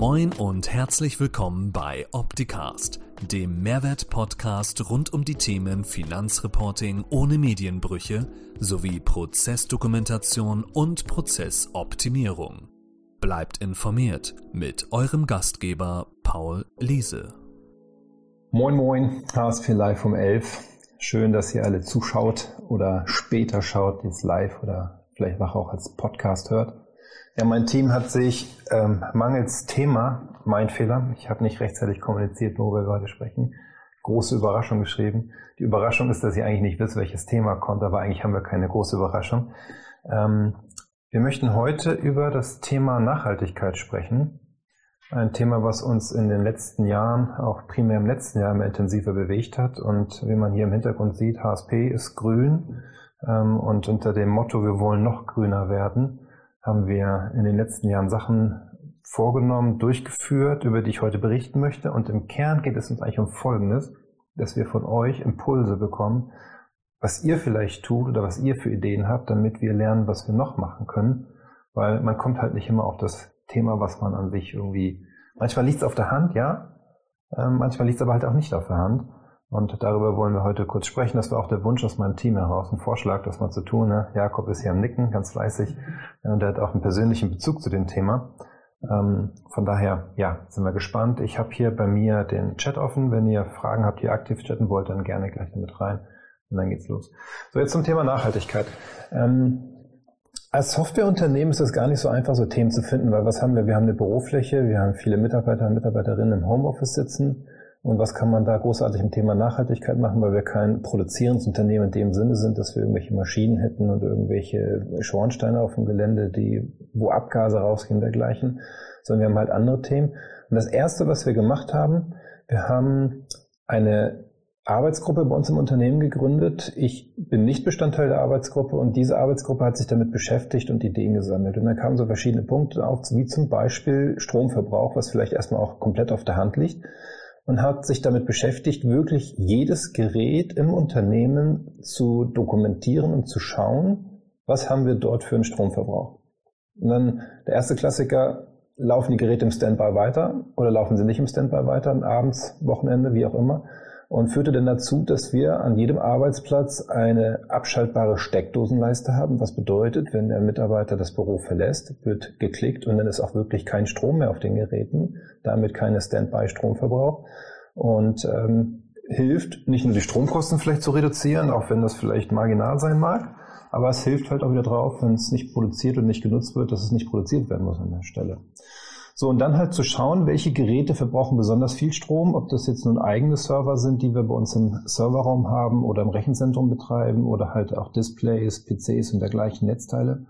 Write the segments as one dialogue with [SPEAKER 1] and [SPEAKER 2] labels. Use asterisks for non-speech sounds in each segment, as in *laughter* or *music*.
[SPEAKER 1] Moin und herzlich willkommen bei Opticast, dem Mehrwert-Podcast rund um die Themen Finanzreporting ohne Medienbrüche sowie Prozessdokumentation und Prozessoptimierung. Bleibt informiert mit eurem Gastgeber Paul Liese.
[SPEAKER 2] Moin Moin, HSP Live um 11. Schön, dass ihr alle zuschaut oder später schaut, jetzt live oder vielleicht auch als Podcast hört. Ja, mein Team hat sich ähm, mangels Thema, mein Fehler, ich habe nicht rechtzeitig kommuniziert, worüber wir gerade sprechen, große Überraschung geschrieben. Die Überraschung ist, dass ihr eigentlich nicht wisst, welches Thema kommt, aber eigentlich haben wir keine große Überraschung. Ähm, wir möchten heute über das Thema Nachhaltigkeit sprechen. Ein Thema, was uns in den letzten Jahren, auch primär im letzten Jahr immer intensiver bewegt hat. Und wie man hier im Hintergrund sieht, HSP ist grün. Ähm, und unter dem Motto, wir wollen noch grüner werden, haben wir in den letzten Jahren Sachen vorgenommen, durchgeführt, über die ich heute berichten möchte. Und im Kern geht es uns eigentlich um Folgendes, dass wir von euch Impulse bekommen, was ihr vielleicht tut oder was ihr für Ideen habt, damit wir lernen, was wir noch machen können. Weil man kommt halt nicht immer auf das Thema, was man an sich irgendwie, manchmal liegt es auf der Hand, ja, ähm, manchmal liegt es aber halt auch nicht auf der Hand. Und darüber wollen wir heute kurz sprechen. Das war auch der Wunsch aus meinem Team heraus, ein Vorschlag, das mal zu tun. Ne? Jakob ist hier am Nicken, ganz fleißig. Und er hat auch einen persönlichen Bezug zu dem Thema. Ähm, von daher, ja, sind wir gespannt. Ich habe hier bei mir den Chat offen. Wenn ihr Fragen habt, die ihr aktiv chatten wollt, dann gerne gleich damit rein. Und dann geht's los. So, jetzt zum Thema Nachhaltigkeit. Ähm, als Softwareunternehmen ist es gar nicht so einfach, so Themen zu finden, weil was haben wir? Wir haben eine Bürofläche, wir haben viele Mitarbeiter und Mitarbeiterinnen im Homeoffice sitzen. Und was kann man da großartig im Thema Nachhaltigkeit machen, weil wir kein produzierendes Unternehmen in dem Sinne sind, dass wir irgendwelche Maschinen hätten und irgendwelche Schornsteine auf dem Gelände, die, wo Abgase rausgehen dergleichen, sondern wir haben halt andere Themen. Und das erste, was wir gemacht haben, wir haben eine Arbeitsgruppe bei uns im Unternehmen gegründet. Ich bin nicht Bestandteil der Arbeitsgruppe und diese Arbeitsgruppe hat sich damit beschäftigt und Ideen gesammelt. Und dann kamen so verschiedene Punkte auf, wie zum Beispiel Stromverbrauch, was vielleicht erstmal auch komplett auf der Hand liegt und hat sich damit beschäftigt, wirklich jedes Gerät im Unternehmen zu dokumentieren und zu schauen, was haben wir dort für einen Stromverbrauch. Und dann der erste Klassiker, laufen die Geräte im Standby weiter oder laufen sie nicht im Standby weiter, abends, Wochenende, wie auch immer und führte dann dazu, dass wir an jedem Arbeitsplatz eine abschaltbare Steckdosenleiste haben, was bedeutet, wenn der Mitarbeiter das Büro verlässt, wird geklickt und dann ist auch wirklich kein Strom mehr auf den Geräten, damit keine Standby-Stromverbrauch und ähm, hilft nicht nur die Stromkosten vielleicht zu reduzieren, auch wenn das vielleicht marginal sein mag, aber es hilft halt auch wieder drauf, wenn es nicht produziert und nicht genutzt wird, dass es nicht produziert werden muss an der Stelle. So, und dann halt zu schauen, welche Geräte verbrauchen besonders viel Strom, ob das jetzt nun eigene Server sind, die wir bei uns im Serverraum haben oder im Rechenzentrum betreiben oder halt auch Displays, PCs und dergleichen Netzteile.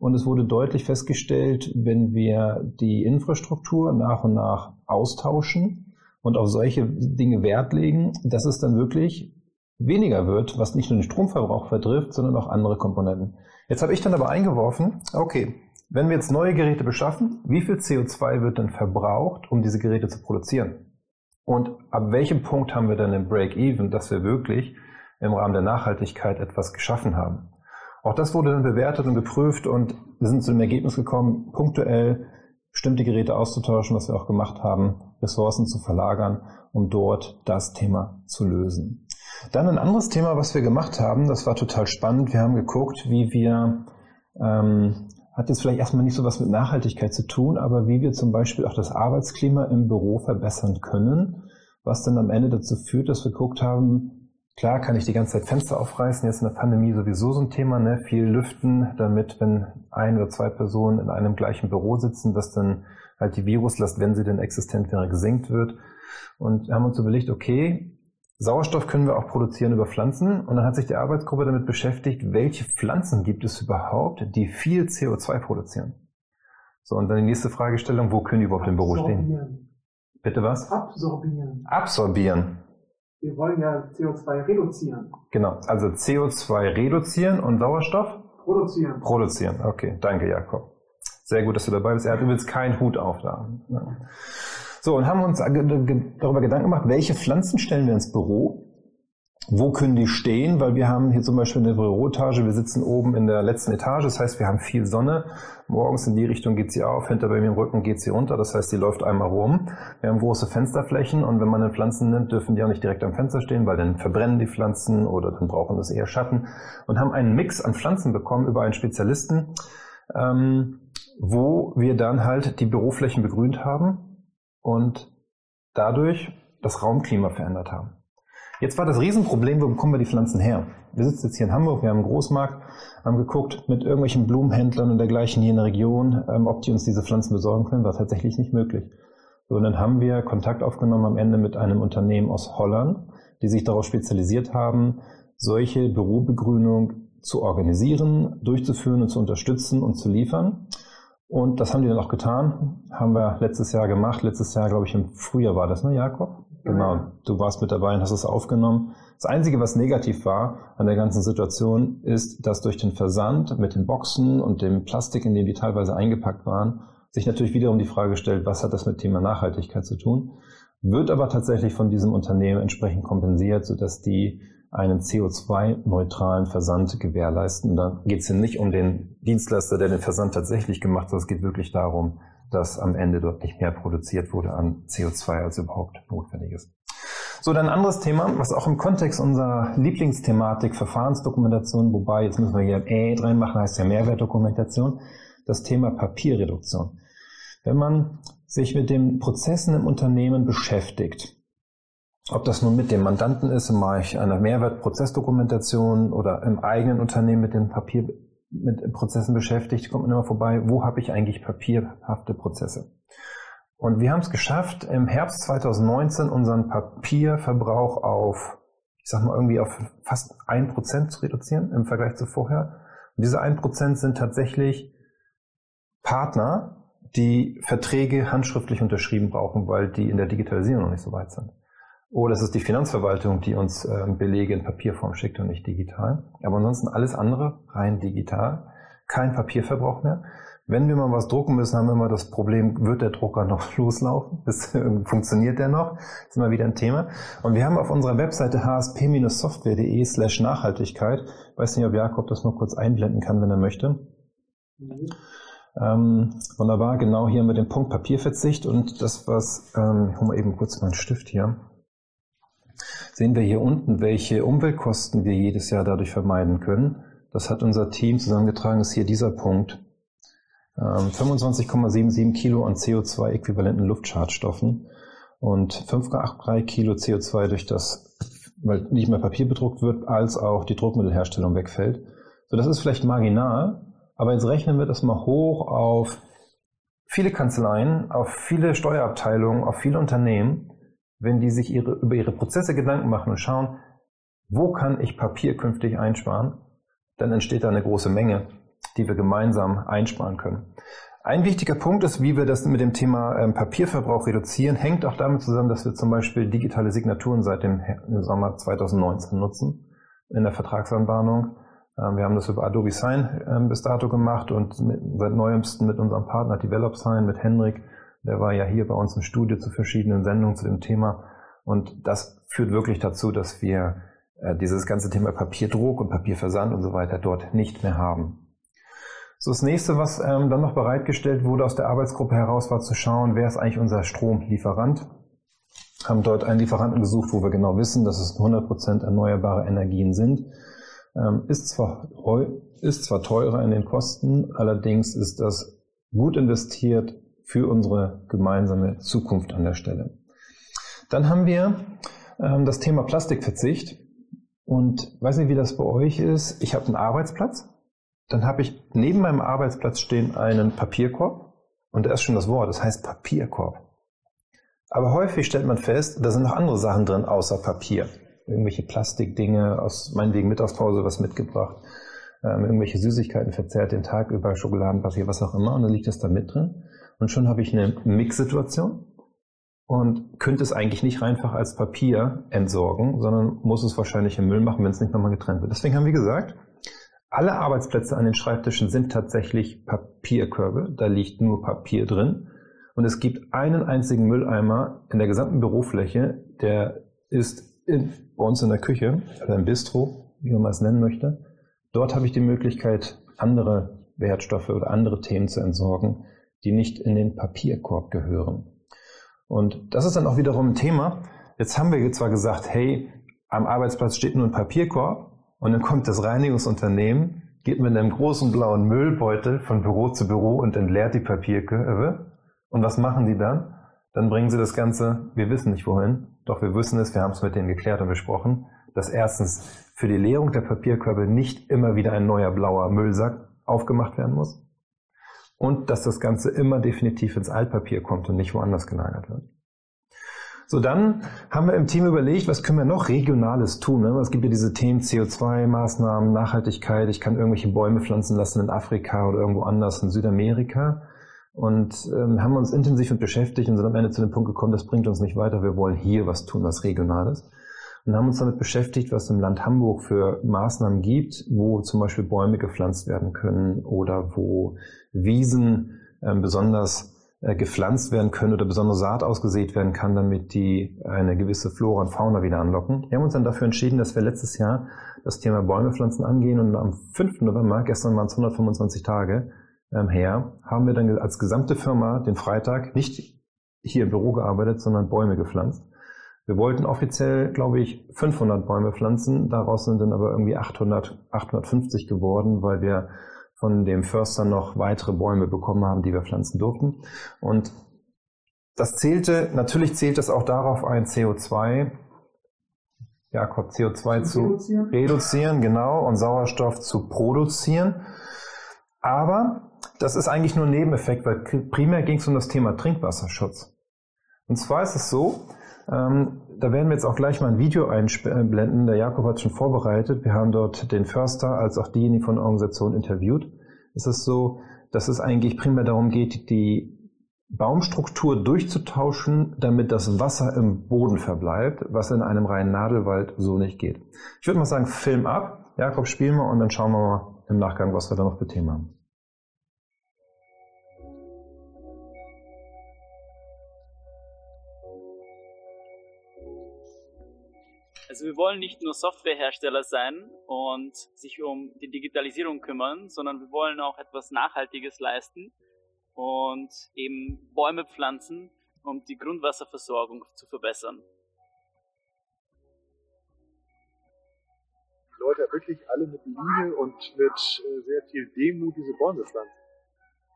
[SPEAKER 2] Und es wurde deutlich festgestellt, wenn wir die Infrastruktur nach und nach austauschen und auf solche Dinge Wert legen, dass es dann wirklich weniger wird, was nicht nur den Stromverbrauch vertrifft, sondern auch andere Komponenten. Jetzt habe ich dann aber eingeworfen, okay, wenn wir jetzt neue Geräte beschaffen, wie viel CO2 wird denn verbraucht, um diese Geräte zu produzieren? Und ab welchem Punkt haben wir dann den Break-Even, dass wir wirklich im Rahmen der Nachhaltigkeit etwas geschaffen haben? Auch das wurde dann bewertet und geprüft und wir sind zu dem Ergebnis gekommen, punktuell bestimmte Geräte auszutauschen, was wir auch gemacht haben, Ressourcen zu verlagern, um dort das Thema zu lösen. Dann ein anderes Thema, was wir gemacht haben, das war total spannend. Wir haben geguckt, wie wir ähm, hat jetzt vielleicht erstmal nicht so was mit Nachhaltigkeit zu tun, aber wie wir zum Beispiel auch das Arbeitsklima im Büro verbessern können, was dann am Ende dazu führt, dass wir geguckt haben, klar kann ich die ganze Zeit Fenster aufreißen, jetzt in der Pandemie sowieso so ein Thema, ne? viel lüften, damit wenn ein oder zwei Personen in einem gleichen Büro sitzen, dass dann halt die Viruslast, wenn sie denn existent wäre, gesenkt wird. Und wir haben uns überlegt, okay, Sauerstoff können wir auch produzieren über Pflanzen. Und dann hat sich die Arbeitsgruppe damit beschäftigt, welche Pflanzen gibt es überhaupt, die viel CO2 produzieren. So, und dann die nächste Fragestellung, wo können die überhaupt im Büro stehen? Bitte was?
[SPEAKER 3] Absorbieren.
[SPEAKER 2] Absorbieren.
[SPEAKER 3] Wir wollen ja CO2 reduzieren.
[SPEAKER 2] Genau, also CO2 reduzieren und Sauerstoff?
[SPEAKER 3] Produzieren.
[SPEAKER 2] Produzieren, okay, danke Jakob. Sehr gut, dass du dabei bist. Er hat übrigens keinen Hut auf da. Ja. So, und haben uns darüber Gedanken gemacht, welche Pflanzen stellen wir ins Büro wo können die stehen? Weil wir haben hier zum Beispiel eine Büroetage, wir sitzen oben in der letzten Etage, das heißt, wir haben viel Sonne. Morgens in die Richtung geht sie auf, hinter bei mir im Rücken geht sie runter, das heißt, sie läuft einmal rum. Wir haben große Fensterflächen und wenn man dann Pflanzen nimmt, dürfen die auch nicht direkt am Fenster stehen, weil dann verbrennen die Pflanzen oder dann brauchen das eher Schatten. Und haben einen Mix an Pflanzen bekommen über einen Spezialisten, ähm, wo wir dann halt die Büroflächen begrünt haben und dadurch das Raumklima verändert haben. Jetzt war das Riesenproblem, wo bekommen wir die Pflanzen her? Wir sitzen jetzt hier in Hamburg, wir haben einen Großmarkt, haben geguckt mit irgendwelchen Blumenhändlern und dergleichen hier in der Region, ähm, ob die uns diese Pflanzen besorgen können, war tatsächlich nicht möglich. So, und dann haben wir Kontakt aufgenommen am Ende mit einem Unternehmen aus Holland, die sich darauf spezialisiert haben, solche Bürobegrünung zu organisieren, durchzuführen und zu unterstützen und zu liefern. Und das haben die dann auch getan. Haben wir letztes Jahr gemacht. Letztes Jahr, glaube ich, im Frühjahr war das, ne, Jakob? Genau, du warst mit dabei und hast es aufgenommen. Das Einzige, was negativ war an der ganzen Situation, ist, dass durch den Versand mit den Boxen und dem Plastik, in dem die teilweise eingepackt waren, sich natürlich wiederum die Frage stellt, was hat das mit Thema Nachhaltigkeit zu tun? Wird aber tatsächlich von diesem Unternehmen entsprechend kompensiert, sodass die einen CO2-neutralen Versand gewährleisten. Und geht es hier nicht um den Dienstleister, der den Versand tatsächlich gemacht hat. Es geht wirklich darum, dass am Ende deutlich mehr produziert wurde an CO2, als überhaupt notwendig ist. So, dann ein anderes Thema, was auch im Kontext unserer Lieblingsthematik Verfahrensdokumentation, wobei jetzt müssen wir hier E reinmachen, heißt ja Mehrwertdokumentation, das Thema Papierreduktion. Wenn man sich mit den Prozessen im Unternehmen beschäftigt, ob das nun mit dem Mandanten ist, mache ich eine Mehrwertprozessdokumentation oder im eigenen Unternehmen mit dem Papier mit Prozessen beschäftigt, kommt man immer vorbei, wo habe ich eigentlich papierhafte Prozesse? Und wir haben es geschafft, im Herbst 2019 unseren Papierverbrauch auf, ich sag mal, irgendwie auf fast ein Prozent zu reduzieren im Vergleich zu vorher. Und diese ein Prozent sind tatsächlich Partner, die Verträge handschriftlich unterschrieben brauchen, weil die in der Digitalisierung noch nicht so weit sind. Oder es ist die Finanzverwaltung, die uns äh, Belege in Papierform schickt und nicht digital. Aber ansonsten alles andere rein digital. Kein Papierverbrauch mehr. Wenn wir mal was drucken müssen, haben wir immer das Problem, wird der Drucker *laughs* noch loslaufen? Das, funktioniert der noch? Das ist immer wieder ein Thema. Und wir haben auf unserer Webseite hsp-software.de slash Nachhaltigkeit, weiß nicht, ob Jakob das noch kurz einblenden kann, wenn er möchte. Mhm. Ähm, wunderbar, genau hier mit dem Punkt Papierverzicht und das, was, ähm, ich hole mal eben kurz meinen Stift hier sehen wir hier unten, welche Umweltkosten wir jedes Jahr dadurch vermeiden können. Das hat unser Team zusammengetragen, ist hier dieser Punkt. 25,77 ähm, Kilo an CO2-äquivalenten Luftschadstoffen und 5,83 Kilo CO2 durch das, weil nicht mehr Papier bedruckt wird, als auch die Druckmittelherstellung wegfällt. So, das ist vielleicht marginal, aber jetzt rechnen wir das mal hoch auf viele Kanzleien, auf viele Steuerabteilungen, auf viele Unternehmen wenn die sich ihre, über ihre Prozesse Gedanken machen und schauen, wo kann ich Papier künftig einsparen, dann entsteht da eine große Menge, die wir gemeinsam einsparen können. Ein wichtiger Punkt ist, wie wir das mit dem Thema ähm, Papierverbrauch reduzieren, hängt auch damit zusammen, dass wir zum Beispiel digitale Signaturen seit dem Sommer 2019 nutzen in der Vertragsanbahnung. Ähm, wir haben das über Adobe Sign ähm, bis dato gemacht und seit neuestem mit unserem Partner DevelopSign, mit Henrik, der war ja hier bei uns im Studio zu verschiedenen Sendungen zu dem Thema. Und das führt wirklich dazu, dass wir äh, dieses ganze Thema Papierdruck und Papierversand und so weiter dort nicht mehr haben. So, das nächste, was ähm, dann noch bereitgestellt wurde aus der Arbeitsgruppe heraus, war zu schauen, wer ist eigentlich unser Stromlieferant. Haben dort einen Lieferanten gesucht, wo wir genau wissen, dass es 100% erneuerbare Energien sind. Ähm, ist, zwar, ist zwar teurer in den Kosten, allerdings ist das gut investiert für unsere gemeinsame Zukunft an der Stelle. Dann haben wir ähm, das Thema Plastikverzicht. Und weiß nicht, wie das bei euch ist. Ich habe einen Arbeitsplatz. Dann habe ich neben meinem Arbeitsplatz stehen einen Papierkorb. Und da ist schon das Wort, das heißt Papierkorb. Aber häufig stellt man fest, da sind noch andere Sachen drin außer Papier. Irgendwelche Plastikdinge, aus meinetwegen Mittagspause was mitgebracht, ähm, irgendwelche Süßigkeiten verzerrt den Tag über, Schokoladenpapier, was auch immer. Und dann liegt das da mit drin. Und schon habe ich eine Mix-Situation und könnte es eigentlich nicht einfach als Papier entsorgen, sondern muss es wahrscheinlich im Müll machen, wenn es nicht nochmal getrennt wird. Deswegen haben wir gesagt, alle Arbeitsplätze an den Schreibtischen sind tatsächlich Papierkörbe. Da liegt nur Papier drin. Und es gibt einen einzigen Mülleimer in der gesamten Bürofläche, der ist in, bei uns in der Küche oder im Bistro, wie man es nennen möchte. Dort habe ich die Möglichkeit, andere Wertstoffe oder andere Themen zu entsorgen, die nicht in den Papierkorb gehören. Und das ist dann auch wiederum ein Thema. Jetzt haben wir zwar gesagt, hey, am Arbeitsplatz steht nur ein Papierkorb und dann kommt das Reinigungsunternehmen, geht mit einem großen blauen Müllbeutel von Büro zu Büro und entleert die Papierkörbe. Und was machen die dann? Dann bringen sie das Ganze, wir wissen nicht wohin, doch wir wissen es, wir haben es mit denen geklärt und besprochen, dass erstens für die Leerung der Papierkörbe nicht immer wieder ein neuer blauer Müllsack aufgemacht werden muss und dass das Ganze immer definitiv ins Altpapier kommt und nicht woanders gelagert wird. So, dann haben wir im Team überlegt, was können wir noch Regionales tun. Ne? Es gibt ja diese Themen CO2-Maßnahmen, Nachhaltigkeit. Ich kann irgendwelche Bäume pflanzen lassen in Afrika oder irgendwo anders in Südamerika. Und ähm, haben uns intensiv mit beschäftigt und sind am Ende zu dem Punkt gekommen, das bringt uns nicht weiter. Wir wollen hier was tun, was Regionales. Und haben uns damit beschäftigt, was im Land Hamburg für Maßnahmen gibt, wo zum Beispiel Bäume gepflanzt werden können oder wo Wiesen ähm, besonders äh, gepflanzt werden können oder besondere Saat ausgesät werden kann, damit die eine gewisse Flora und Fauna wieder anlocken. Wir haben uns dann dafür entschieden, dass wir letztes Jahr das Thema Bäume pflanzen angehen und am 5. November, gestern waren es 125 Tage ähm, her, haben wir dann als gesamte Firma den Freitag nicht hier im Büro gearbeitet, sondern Bäume gepflanzt. Wir wollten offiziell, glaube ich, 500 Bäume pflanzen. Daraus sind dann aber irgendwie 800, 850 geworden, weil wir von dem Förster noch weitere Bäume bekommen haben, die wir pflanzen durften. Und das zählte, natürlich zählt es auch darauf ein, CO2, Jakob, CO2 zu, zu reduzieren. reduzieren, genau, und Sauerstoff zu produzieren. Aber das ist eigentlich nur ein Nebeneffekt, weil primär ging es um das Thema Trinkwasserschutz. Und zwar ist es so, ähm, da werden wir jetzt auch gleich mal ein Video einblenden. Der Jakob hat schon vorbereitet. Wir haben dort den Förster als auch diejenigen von der Organisation interviewt. Es ist so, dass es eigentlich primär darum geht, die Baumstruktur durchzutauschen, damit das Wasser im Boden verbleibt, was in einem reinen Nadelwald so nicht geht. Ich würde mal sagen, Film ab. Jakob, spielen wir und dann schauen wir mal im Nachgang, was wir da noch für Themen haben.
[SPEAKER 4] Also wir wollen nicht nur Softwarehersteller sein und sich um die Digitalisierung kümmern, sondern wir wollen auch etwas Nachhaltiges leisten und eben Bäume pflanzen, um die Grundwasserversorgung zu verbessern.
[SPEAKER 5] Die Leute wirklich alle mit Liebe und mit äh, sehr viel Demut diese Bäume pflanzen.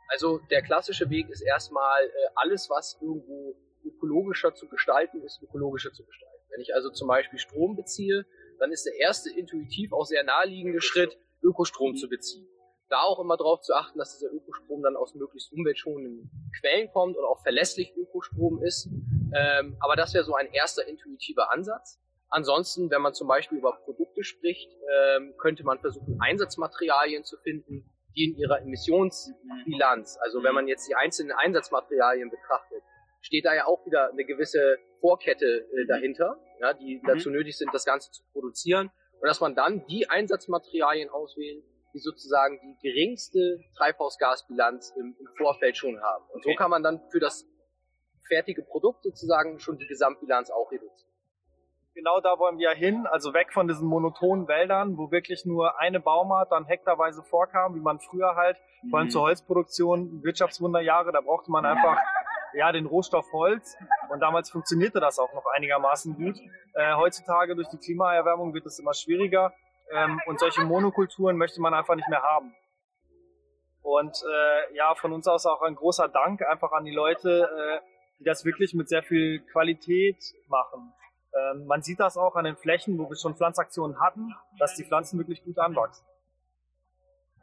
[SPEAKER 6] Also der klassische Weg ist erstmal äh, alles, was irgendwo ökologischer zu gestalten ist, ökologischer zu gestalten. Wenn ich also zum Beispiel Strom beziehe, dann ist der erste intuitiv auch sehr naheliegende Schritt, Ökostrom zu beziehen. Da auch immer darauf zu achten, dass dieser Ökostrom dann aus möglichst umweltschonenden Quellen kommt und auch verlässlich Ökostrom ist. Ähm, aber das wäre so ein erster intuitiver Ansatz. Ansonsten, wenn man zum Beispiel über Produkte spricht, ähm, könnte man versuchen, Einsatzmaterialien zu finden, die in ihrer Emissionsbilanz, also wenn man jetzt die einzelnen Einsatzmaterialien betrachtet, steht da ja auch wieder eine gewisse Vorkette äh, dahinter, ja, die mhm. dazu nötig sind, das Ganze zu produzieren. Und dass man dann die Einsatzmaterialien auswählen, die sozusagen die geringste Treibhausgasbilanz im, im Vorfeld schon haben. Und okay. so kann man dann für das fertige Produkt sozusagen schon die Gesamtbilanz auch reduzieren.
[SPEAKER 7] Genau da wollen wir hin, also weg von diesen monotonen Wäldern, wo wirklich nur eine Baumart dann hektarweise vorkam, wie man früher halt, mhm. vor allem mhm. zur Holzproduktion, Wirtschaftswunderjahre, da brauchte man *laughs* einfach ja, den Rohstoff Holz. Und damals funktionierte das auch noch einigermaßen gut. Äh, heutzutage durch die Klimaerwärmung wird es immer schwieriger. Ähm, und solche Monokulturen möchte man einfach nicht mehr haben. Und äh, ja, von uns aus auch ein großer Dank einfach an die Leute, äh, die das wirklich mit sehr viel Qualität machen. Ähm, man sieht das auch an den Flächen, wo wir schon Pflanzaktionen hatten, dass die Pflanzen wirklich gut anwachsen.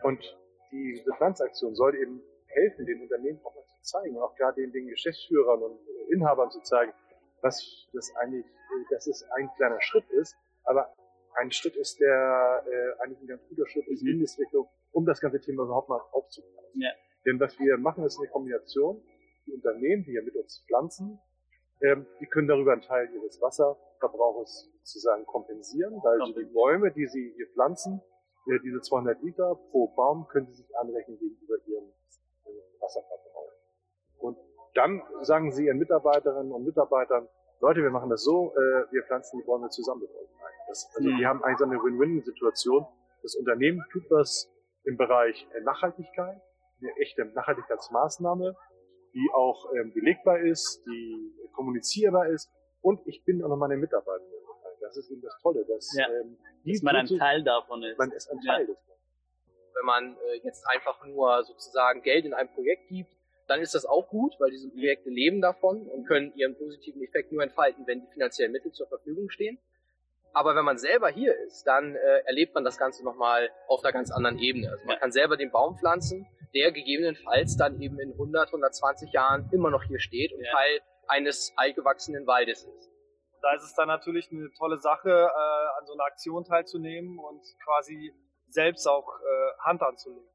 [SPEAKER 5] Und diese Pflanzaktion soll eben helfen, den Unternehmen auch zeigen, auch gerade den, den Geschäftsführern und Inhabern zu zeigen, was das eigentlich, dass es ein kleiner Schritt ist, aber ein Schritt ist, der äh, eigentlich ein ganz guter Schritt ist, mhm. in die Richtung, um das ganze Thema überhaupt mal aufzugreifen. Ja. Denn was wir machen, ist eine Kombination. Die Unternehmen, die ja mit uns pflanzen, ähm, die können darüber einen Teil ihres Wasserverbrauches sozusagen kompensieren, weil okay. die Bäume, die sie hier pflanzen, äh, diese 200 Liter pro Baum können sie sich anrechnen gegenüber ihrem Wasserverbrauch. Und dann sagen sie ihren Mitarbeiterinnen und Mitarbeitern, Leute, wir machen das so, äh, wir pflanzen die Bäume zusammen mit euch ein. Das, also
[SPEAKER 4] Mhm.
[SPEAKER 5] wir haben eigentlich so eine Win-Win-Situation. Das Unternehmen tut was im Bereich äh, Nachhaltigkeit, eine echte Nachhaltigkeitsmaßnahme, die auch ähm, belegbar ist, die kommunizierbar ist und ich bin auch noch meine Mitarbeiter. Das ist eben das Tolle, dass
[SPEAKER 4] Ja.
[SPEAKER 5] ähm, die
[SPEAKER 4] Dass man ein Teil davon ist.
[SPEAKER 5] man ist ein
[SPEAKER 4] Ja.
[SPEAKER 5] Teil des
[SPEAKER 6] wenn man äh, jetzt einfach nur sozusagen Geld in ein Projekt gibt, dann ist das auch gut, weil diese Projekte leben davon und können ihren positiven Effekt nur entfalten, wenn die finanziellen Mittel zur Verfügung stehen. Aber wenn man selber hier ist, dann äh, erlebt man das Ganze nochmal auf einer ganz anderen Ebene. Also man kann selber den Baum pflanzen, der gegebenenfalls dann eben in 100, 120 Jahren immer noch hier steht und
[SPEAKER 4] Ja.
[SPEAKER 6] Teil eines altgewachsenen Waldes ist.
[SPEAKER 7] Da ist es dann natürlich eine tolle Sache, äh, an so einer Aktion teilzunehmen und quasi selbst auch äh, Hand anzulegen.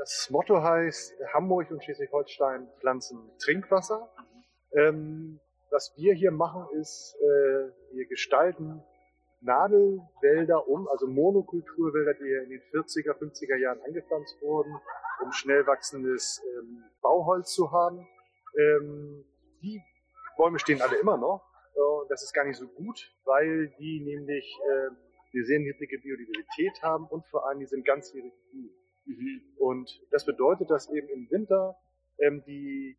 [SPEAKER 5] Das Motto heißt, Hamburg und Schleswig-Holstein pflanzen Trinkwasser. Ähm, was wir hier machen ist, äh, wir gestalten Nadelwälder um, also Monokulturwälder, die in den 40er, 50er Jahren angepflanzt wurden, um schnell wachsendes ähm, Bauholz zu haben. Ähm, die Bäume stehen alle immer noch. Äh, das ist gar nicht so gut, weil die nämlich äh, eine sehr niedrige Biodiversität haben und vor allem die sind ganzjährig grün.
[SPEAKER 4] Mhm.
[SPEAKER 5] Und das bedeutet, dass eben im Winter ähm, die,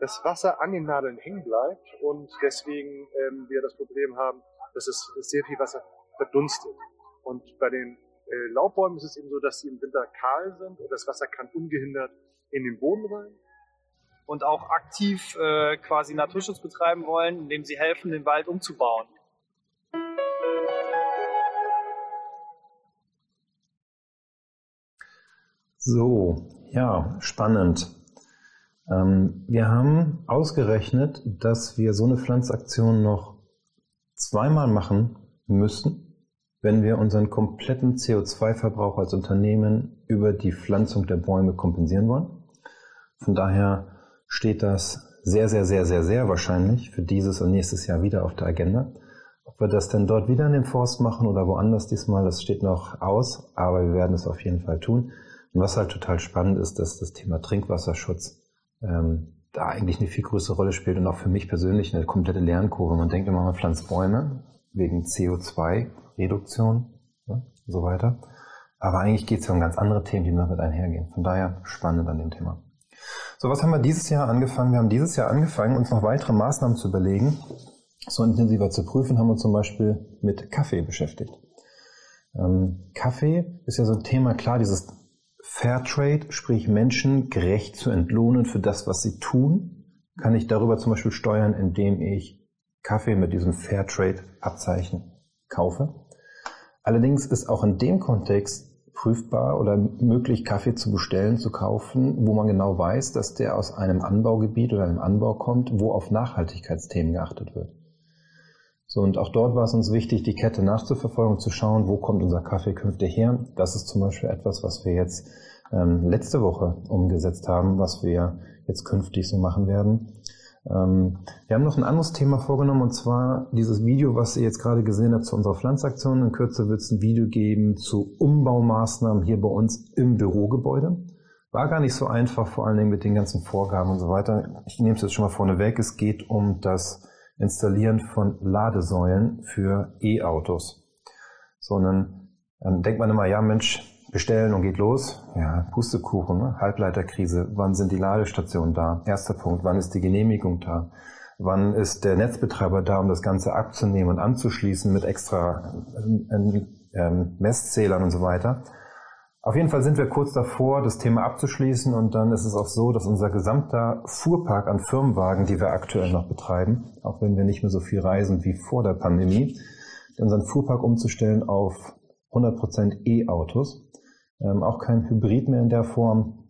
[SPEAKER 5] das Wasser an den Nadeln hängen bleibt und deswegen ähm, wir das Problem haben, dass es sehr viel Wasser verdunstet. Und bei den äh, Laubbäumen ist es eben so, dass sie im Winter kahl sind und das Wasser kann ungehindert in den Boden rein.
[SPEAKER 7] Und auch aktiv äh, quasi Naturschutz betreiben wollen, indem sie helfen, den Wald umzubauen.
[SPEAKER 2] So, ja, spannend. Ähm, wir haben ausgerechnet, dass wir so eine Pflanzaktion noch zweimal machen müssen, wenn wir unseren kompletten CO2-Verbrauch als Unternehmen über die Pflanzung der Bäume kompensieren wollen. Von daher steht das sehr, sehr, sehr, sehr, sehr wahrscheinlich für dieses und nächstes Jahr wieder auf der Agenda. Ob wir das denn dort wieder in dem Forst machen oder woanders diesmal, das steht noch aus, aber wir werden es auf jeden Fall tun. Und was halt total spannend ist, dass das Thema Trinkwasserschutz ähm, da eigentlich eine viel größere Rolle spielt und auch für mich persönlich eine komplette Lernkurve. Man denkt immer, man pflanzt Bäume wegen CO2-Reduktion ja, und so weiter. Aber eigentlich geht es ja um ganz andere Themen, die damit einhergehen. Von daher spannend an dem Thema. So, was haben wir dieses Jahr angefangen? Wir haben dieses Jahr angefangen, uns noch weitere Maßnahmen zu überlegen, so intensiver zu prüfen, haben uns zum Beispiel mit Kaffee beschäftigt. Ähm, Kaffee ist ja so ein Thema, klar, dieses Fairtrade, sprich Menschen gerecht zu entlohnen für das, was sie tun, kann ich darüber zum Beispiel steuern, indem ich Kaffee mit diesem Fairtrade-Abzeichen kaufe. Allerdings ist auch in dem Kontext prüfbar oder möglich, Kaffee zu bestellen, zu kaufen, wo man genau weiß, dass der aus einem Anbaugebiet oder einem Anbau kommt, wo auf Nachhaltigkeitsthemen geachtet wird. So, und auch dort war es uns wichtig, die Kette nachzuverfolgen zu schauen, wo kommt unser Kaffee künftig her. Das ist zum Beispiel etwas, was wir jetzt ähm, letzte Woche umgesetzt haben, was wir jetzt künftig so machen werden. Ähm, wir haben noch ein anderes Thema vorgenommen, und zwar dieses Video, was ihr jetzt gerade gesehen habt zu unserer Pflanzaktion. In Kürze wird es ein Video geben zu Umbaumaßnahmen hier bei uns im Bürogebäude. War gar nicht so einfach, vor allen Dingen mit den ganzen Vorgaben und so weiter. Ich nehme es jetzt schon mal vorne weg. Es geht um das Installieren von Ladesäulen für E-Autos. Sondern dann denkt man immer, ja Mensch, bestellen und geht los. Ja, Pustekuchen, ne? Halbleiterkrise. Wann sind die Ladestationen da? Erster Punkt. Wann ist die Genehmigung da? Wann ist der Netzbetreiber da, um das Ganze abzunehmen und anzuschließen mit extra ähm, ähm, Messzählern und so weiter? Auf jeden Fall sind wir kurz davor, das Thema abzuschließen und dann ist es auch so, dass unser gesamter Fuhrpark an Firmenwagen, die wir aktuell noch betreiben, auch wenn wir nicht mehr so viel reisen wie vor der Pandemie, unseren Fuhrpark umzustellen auf 100% E-Autos. Ähm, auch kein Hybrid mehr in der Form.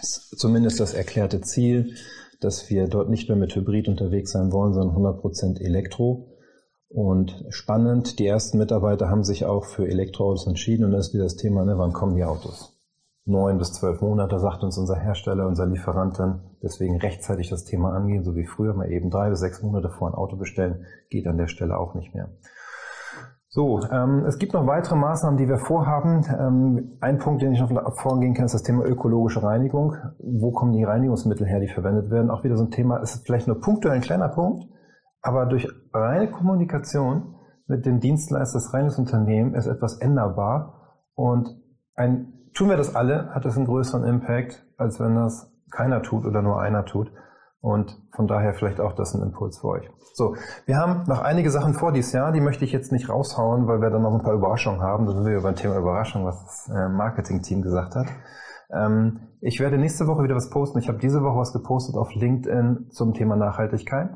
[SPEAKER 2] Ist zumindest das erklärte Ziel, dass wir dort nicht mehr mit Hybrid unterwegs sein wollen, sondern 100% Elektro. Und spannend, die ersten Mitarbeiter haben sich auch für Elektroautos entschieden und das ist wieder das Thema, ne, wann kommen die Autos? Neun bis zwölf Monate, sagt uns unser Hersteller, unser Lieferant dann. Deswegen rechtzeitig das Thema angehen, so wie früher mal eben drei bis sechs Monate vor ein Auto bestellen, geht an der Stelle auch nicht mehr. So, ähm, es gibt noch weitere Maßnahmen, die wir vorhaben. Ähm, ein Punkt, den ich noch vorgehen kann, ist das Thema ökologische Reinigung. Wo kommen die Reinigungsmittel her, die verwendet werden? Auch wieder so ein Thema, ist vielleicht nur punktuell ein kleiner Punkt, aber durch reine Kommunikation mit dem Dienstleister, das reines Unternehmen, ist etwas änderbar. Und ein, tun wir das alle, hat es einen größeren Impact, als wenn das keiner tut oder nur einer tut. Und von daher vielleicht auch das ein Impuls für euch. So, wir haben noch einige Sachen vor dieses Jahr, die möchte ich jetzt nicht raushauen, weil wir dann noch ein paar Überraschungen haben. Da sind wir über ein Thema Überraschung, was das äh, Marketing-Team gesagt hat. Ähm, ich werde nächste Woche wieder was posten. Ich habe diese Woche was gepostet auf LinkedIn zum Thema Nachhaltigkeit.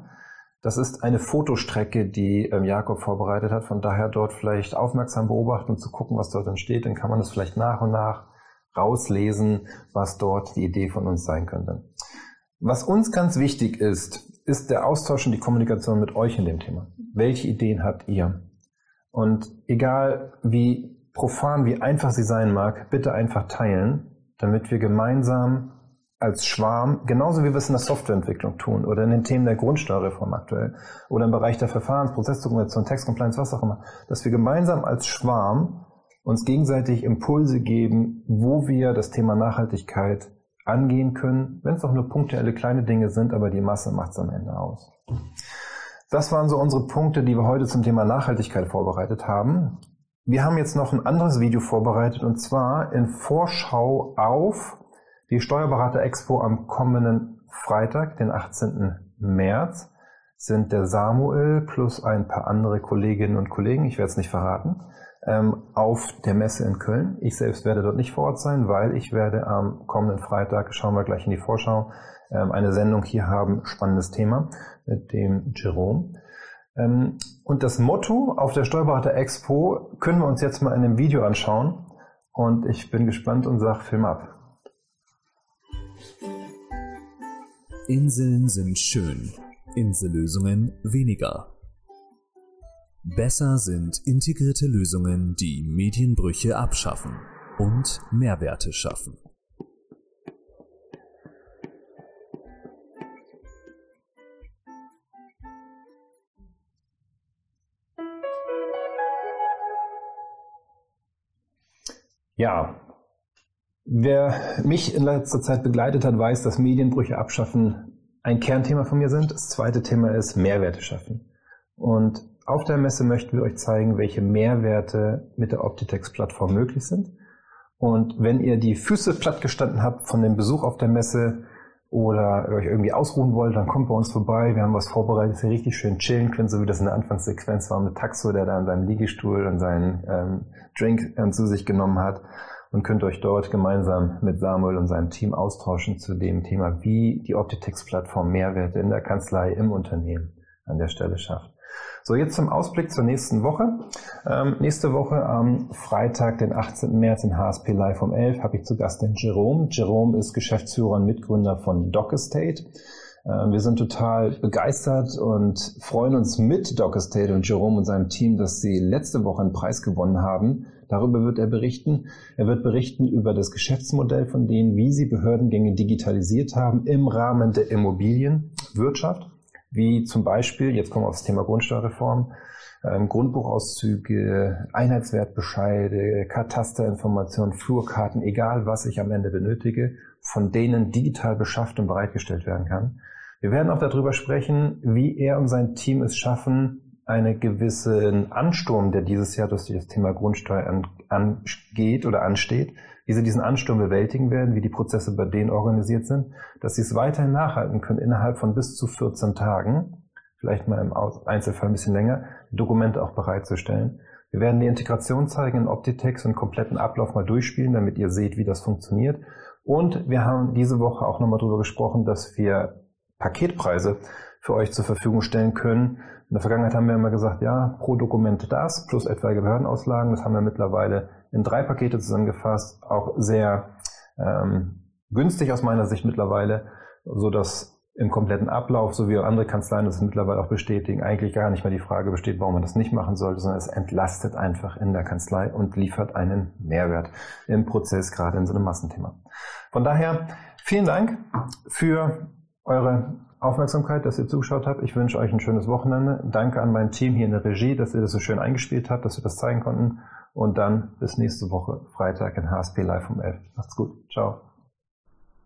[SPEAKER 2] Das ist eine Fotostrecke, die ähm, Jakob vorbereitet hat. Von daher dort vielleicht aufmerksam beobachten und zu gucken, was dort entsteht. Dann kann man das vielleicht nach und nach rauslesen, was dort die Idee von uns sein könnte. Was uns ganz wichtig ist, ist der Austausch und die Kommunikation mit euch in dem Thema. Welche Ideen habt ihr? Und egal wie profan, wie einfach sie sein mag, bitte einfach teilen, damit wir gemeinsam als Schwarm, genauso wie wir es in der Softwareentwicklung tun oder in den Themen der Grundsteuerreform aktuell oder im Bereich der Verfahrens-, Prozessdokumentation, Textcompliance, was auch immer, dass wir gemeinsam als Schwarm uns gegenseitig Impulse geben, wo wir das Thema Nachhaltigkeit angehen können, wenn es auch nur punktuelle kleine Dinge sind, aber die Masse macht es am Ende aus. Das waren so unsere Punkte, die wir heute zum Thema Nachhaltigkeit vorbereitet haben. Wir haben jetzt noch ein anderes Video vorbereitet und zwar in Vorschau auf die Steuerberater Expo am kommenden Freitag, den 18. März, sind der Samuel plus ein paar andere Kolleginnen und Kollegen, ich werde es nicht verraten, ähm, auf der Messe in Köln. Ich selbst werde dort nicht vor Ort sein, weil ich werde am kommenden Freitag, schauen wir gleich in die Vorschau, ähm, eine Sendung hier haben, spannendes Thema mit dem Jerome. Ähm, und das Motto auf der Steuerberater Expo können wir uns jetzt mal in einem Video anschauen. Und ich bin gespannt und sage Film ab.
[SPEAKER 1] Inseln sind schön, Insellösungen weniger. Besser sind integrierte Lösungen, die Medienbrüche abschaffen und Mehrwerte schaffen.
[SPEAKER 2] Ja, wer mich in letzter Zeit begleitet hat, weiß, dass Medienbrüche abschaffen ein Kernthema von mir sind. Das zweite Thema ist Mehrwerte schaffen. Und auf der Messe möchten wir euch zeigen, welche Mehrwerte mit der Optitex-Plattform möglich sind. Und wenn ihr die Füße platt gestanden habt von dem Besuch auf der Messe oder euch irgendwie ausruhen wollt, dann kommt bei uns vorbei. Wir haben was vorbereitet, dass ihr richtig schön chillen könnt, so wie das in der Anfangssequenz war mit Taxo, der da an seinem Liegestuhl und seinen ähm, Drink ähm, zu sich genommen hat und könnt euch dort gemeinsam mit Samuel und seinem Team austauschen zu dem Thema, wie die Optitex-Plattform Mehrwerte in der Kanzlei, im Unternehmen an der Stelle schafft. So, jetzt zum Ausblick zur nächsten Woche. Ähm, nächste Woche am Freitag, den 18. März in HSP Live um 11 habe ich zu Gast den Jerome. Jerome ist Geschäftsführer und Mitgründer von DocEstate. Ähm, wir sind total begeistert und freuen uns mit DocEstate und Jerome und seinem Team, dass sie letzte Woche einen Preis gewonnen haben. Darüber wird er berichten. Er wird berichten über das Geschäftsmodell von denen, wie sie Behördengänge digitalisiert haben im Rahmen der Immobilienwirtschaft wie zum Beispiel, jetzt kommen wir auf das Thema Grundsteuerreform, ähm, Grundbuchauszüge, Einheitswertbescheide, Katasterinformationen, Flurkarten, egal was ich am Ende benötige, von denen digital beschafft und bereitgestellt werden kann. Wir werden auch darüber sprechen, wie er und sein Team es schaffen, einen gewissen Ansturm, der dieses Jahr durch das Thema Grundsteuer angeht oder ansteht, wie sie diesen Ansturm bewältigen werden, wie die Prozesse bei denen organisiert sind, dass sie es weiterhin nachhalten können, innerhalb von bis zu 14 Tagen, vielleicht mal im Einzelfall ein bisschen länger, Dokumente auch bereitzustellen. Wir werden die Integration zeigen in Optitex und kompletten Ablauf mal durchspielen, damit ihr seht, wie das funktioniert. Und wir haben diese Woche auch nochmal darüber gesprochen, dass wir Paketpreise für euch zur Verfügung stellen können. In der Vergangenheit haben wir immer gesagt, ja, pro Dokument das plus etwaige Behördenauslagen. Das haben wir mittlerweile in drei Pakete zusammengefasst, auch sehr ähm, günstig aus meiner Sicht mittlerweile, so dass im kompletten Ablauf, so wie andere Kanzleien das mittlerweile auch bestätigen, eigentlich gar nicht mehr die Frage besteht, warum man das nicht machen sollte, sondern es entlastet einfach in der Kanzlei und liefert einen Mehrwert im Prozess, gerade in so einem Massenthema. Von daher vielen Dank für eure Aufmerksamkeit, dass ihr zugeschaut habt. Ich wünsche euch ein schönes Wochenende. Danke an mein Team hier in der Regie, dass ihr das so schön eingespielt habt, dass wir das zeigen konnten. Und dann bis nächste Woche, Freitag in HSP Live um 11. Macht's gut. Ciao.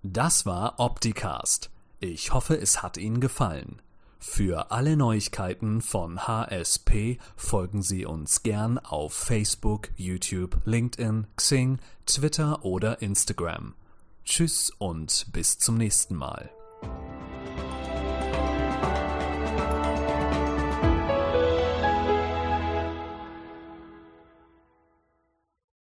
[SPEAKER 1] Das war Opticast. Ich hoffe, es hat Ihnen gefallen. Für alle Neuigkeiten von HSP folgen Sie uns gern auf Facebook, YouTube, LinkedIn, Xing, Twitter oder Instagram. Tschüss und bis zum nächsten Mal.